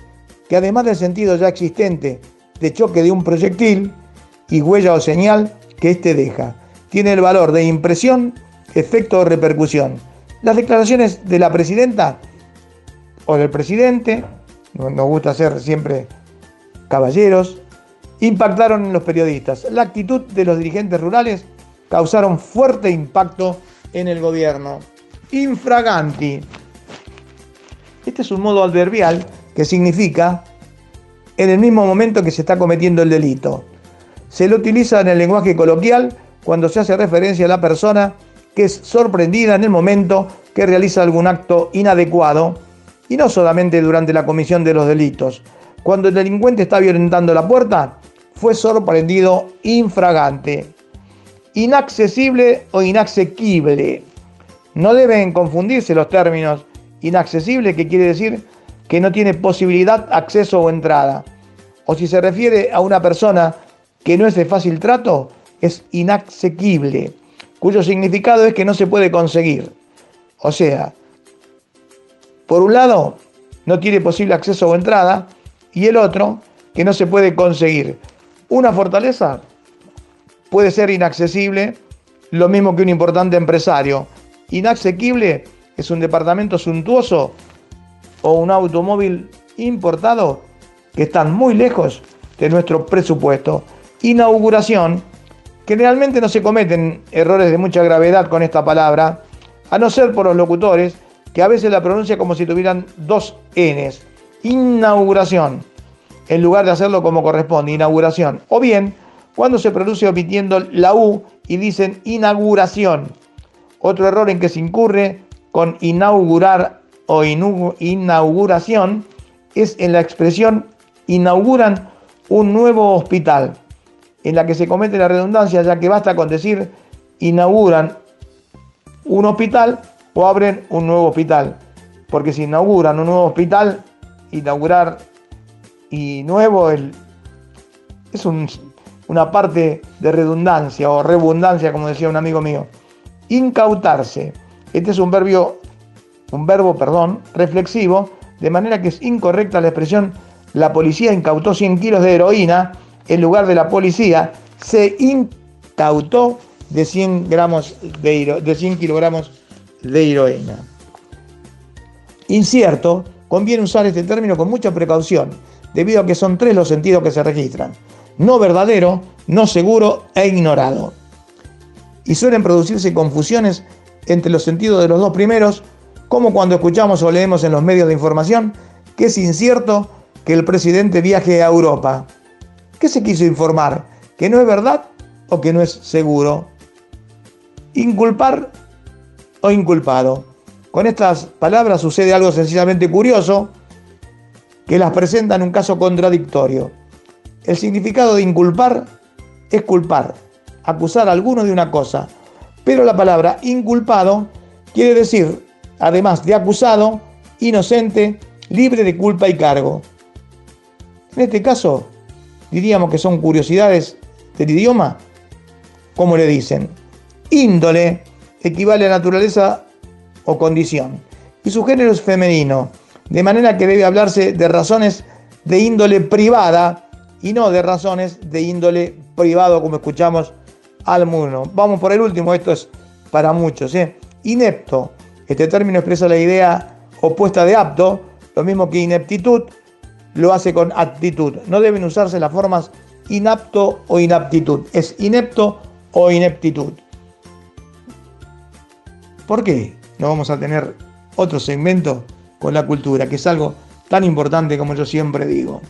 que además del sentido ya existente de choque de un proyectil y huella o señal que éste deja, tiene el valor de impresión, efecto o repercusión. Las declaraciones de la presidenta o del presidente, nos gusta ser siempre caballeros, impactaron en los periodistas. La actitud de los dirigentes rurales causaron fuerte impacto en el gobierno. Infraganti. Este es un modo adverbial que significa en el mismo momento que se está cometiendo el delito. Se lo utiliza en el lenguaje coloquial cuando se hace referencia a la persona que es sorprendida en el momento que realiza algún acto inadecuado y no solamente durante la comisión de los delitos. Cuando el delincuente está violentando la puerta, fue sorprendido infragante. Inaccesible o inaccesible. No deben confundirse los términos. Inaccesible, que quiere decir que no tiene posibilidad, acceso o entrada. O si se refiere a una persona que no es de fácil trato, es inaccesible, cuyo significado es que no se puede conseguir. O sea, por un lado, no tiene posible acceso o entrada, y el otro, que no se puede conseguir. Una fortaleza puede ser inaccesible, lo mismo que un importante empresario. Inaccesible es un departamento suntuoso o un automóvil importado que están muy lejos de nuestro presupuesto. Inauguración, generalmente no se cometen errores de mucha gravedad con esta palabra, a no ser por los locutores, que a veces la pronuncia como si tuvieran dos Ns. Inauguración, en lugar de hacerlo como corresponde, inauguración. O bien, cuando se produce omitiendo la U y dicen inauguración. Otro error en que se incurre con inaugurar o inauguración es en la expresión inauguran un nuevo hospital, en la que se comete la redundancia, ya que basta con decir inauguran un hospital o abren un nuevo hospital. Porque si inauguran un nuevo hospital, inaugurar y nuevo es una parte de redundancia o redundancia, como decía un amigo mío. Incautarse. Este es un verbo, un verbo, perdón, reflexivo, de manera que es incorrecta la expresión la policía incautó 100 kilos de heroína en lugar de la policía se incautó de 100, gramos de, de 100 kilogramos de heroína. Incierto, conviene usar este término con mucha precaución, debido a que son tres los sentidos que se registran. No verdadero, no seguro e ignorado. Y suelen producirse confusiones entre los sentidos de los dos primeros, como cuando escuchamos o leemos en los medios de información que es incierto que el presidente viaje a Europa. ¿Qué se quiso informar? ¿Que no es verdad o que no es seguro? Inculpar o inculpado. Con estas palabras sucede algo sencillamente curioso que las presenta en un caso contradictorio. El significado de inculpar es culpar, acusar a alguno de una cosa, pero la palabra inculpado quiere decir, además de acusado, inocente, libre de culpa y cargo. En este caso, diríamos que son curiosidades del idioma, como le dicen. Índole equivale a naturaleza o condición, y su género es femenino, de manera que debe hablarse de razones de índole privada y no de razones de índole privado como escuchamos al mundo. Vamos por el último, esto es para muchos. ¿eh? Inepto, este término expresa la idea opuesta de apto, lo mismo que ineptitud, lo hace con actitud. No deben usarse las formas inapto o inaptitud. Es inepto o ineptitud. ¿Por qué no vamos a tener otro segmento con la cultura, que es algo tan importante como yo siempre digo?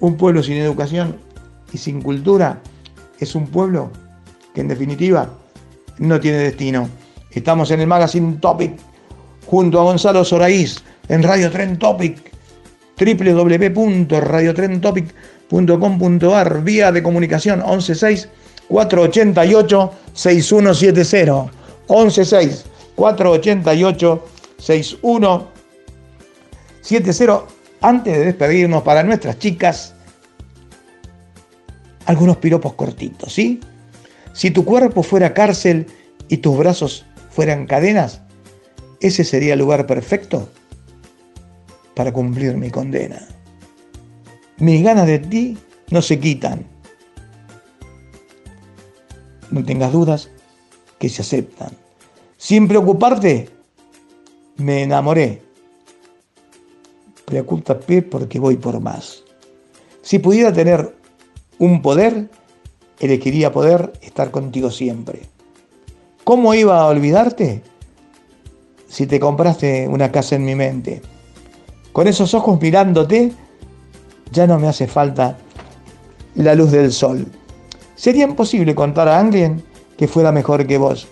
Un pueblo sin educación y sin cultura es un pueblo que en definitiva no tiene destino. Estamos en el Magazine Topic junto a Gonzalo Soraíz en Radio Tren Topic www.radiotrentopic.com.ar, vía de comunicación 116 488 6170. 116 488 6170. Antes de despedirnos para nuestras chicas, algunos piropos cortitos, ¿sí? Si tu cuerpo fuera cárcel y tus brazos fueran cadenas, ese sería el lugar perfecto para cumplir mi condena. Mis ganas de ti no se quitan. No tengas dudas que se aceptan. Sin preocuparte, me enamoré. Preocúpate porque voy por más. Si pudiera tener un poder, elegiría poder estar contigo siempre. ¿Cómo iba a olvidarte si te compraste una casa en mi mente? con esos ojos mirándote, ya no me hace falta la luz del sol. Sería imposible contar a alguien que fuera mejor que vos.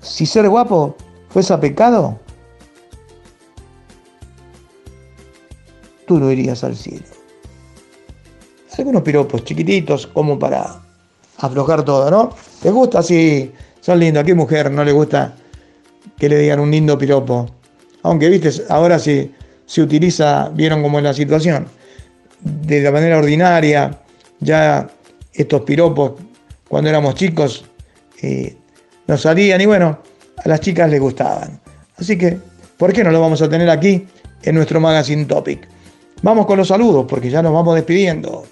Si ser guapo fuese pecado, tú no irías al cielo. Algunos piropos chiquititos como para aflojar todo, ¿no? ¿Te gusta? Sí, son lindos. ¿A qué mujer no le gusta que le digan un lindo piropo? Aunque, viste, ahora sí se utiliza, vieron cómo es la situación, de la manera ordinaria, ya estos piropos, cuando éramos chicos, eh, nos salían y bueno, a las chicas les gustaban. Así que, ¿por qué no lo vamos a tener aquí en nuestro Magazine Topic? Vamos con los saludos porque ya nos vamos despidiendo.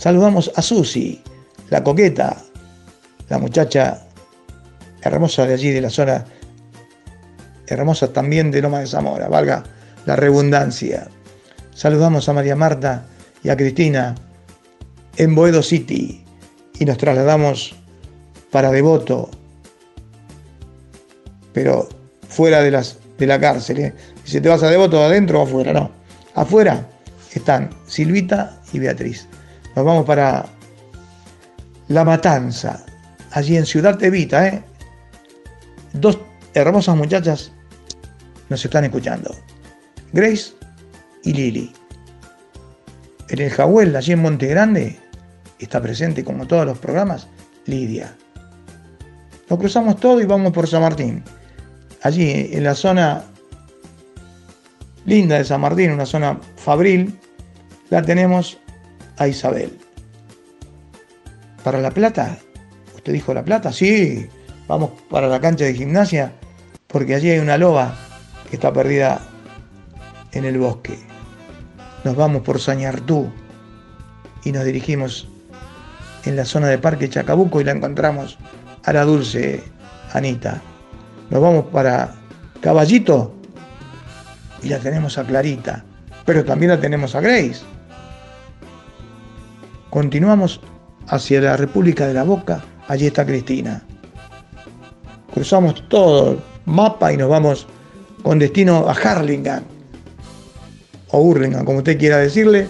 Saludamos a Susi, la coqueta, la muchacha hermosa de allí, de la zona hermosa también de Loma de Zamora, valga la redundancia. Saludamos a María Marta y a Cristina en Boedo City y nos trasladamos para Devoto, pero fuera de, la cárcel. ¿eh? Si te vas a Devoto, adentro o afuera, no. Afuera están Silvita y Beatriz. Nos vamos para La Matanza, allí en Ciudad Evita, ¿eh? Dos hermosas muchachas nos están escuchando. Grace y Lili. En el Jahuel, allí en Monte Grande, está presente, como todos los programas, Lidia. Nos cruzamos todo y vamos por San Martín. Allí, en la zona linda de San Martín, una zona fabril, la tenemos a Isabel. ¿Para La Plata? ¿Usted dijo La Plata? Sí, vamos para la cancha de gimnasia, porque allí hay una loba que está perdida en el bosque. Nos vamos por Sañartú y nos dirigimos en la zona de Parque Chacabuco y la encontramos a la dulce Anita. Nos vamos para Caballito y la tenemos a Clarita, pero también la tenemos a Grace. Continuamos hacia la República de la Boca, allí está Cristina. Cruzamos todo el mapa y nos vamos con destino a Harlingham. O Hurlingham, como usted quiera decirle,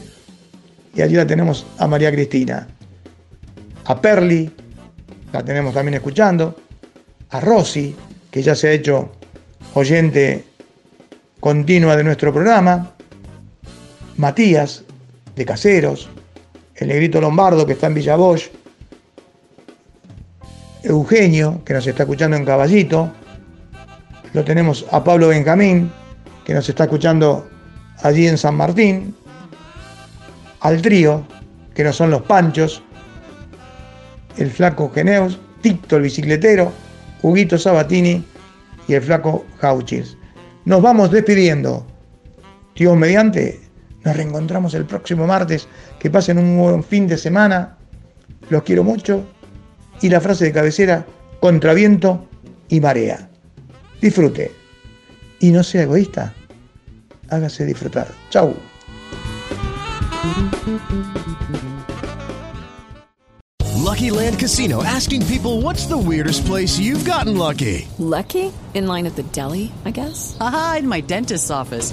y allí la tenemos a María Cristina, a Perli, la tenemos también escuchando, a Rosy, que ya se ha hecho oyente continua de nuestro programa, Matías, de Caseros, el negrito Lombardo, que está en Villa Bosch, Eugenio, que nos está escuchando en Caballito, lo tenemos a Pablo Benjamín, que nos está escuchando allí en San Martín, al trío, que no son los Panchos, el flaco Geneos, Tito el bicicletero, Huguito Sabatini y el flaco Jauchis. Nos vamos despidiendo. Dios mediante, nos reencontramos el próximo martes. Que pasen un buen fin de semana. Los quiero mucho. Y la frase de cabecera, contra viento y marea. Disfrute. Y no sea egoísta. Hágase disfrutar. Chau. Lucky Land Casino asking people what's the weirdest place you've gotten lucky? Lucky? In line at the deli, I guess? Aha, in my dentist's office.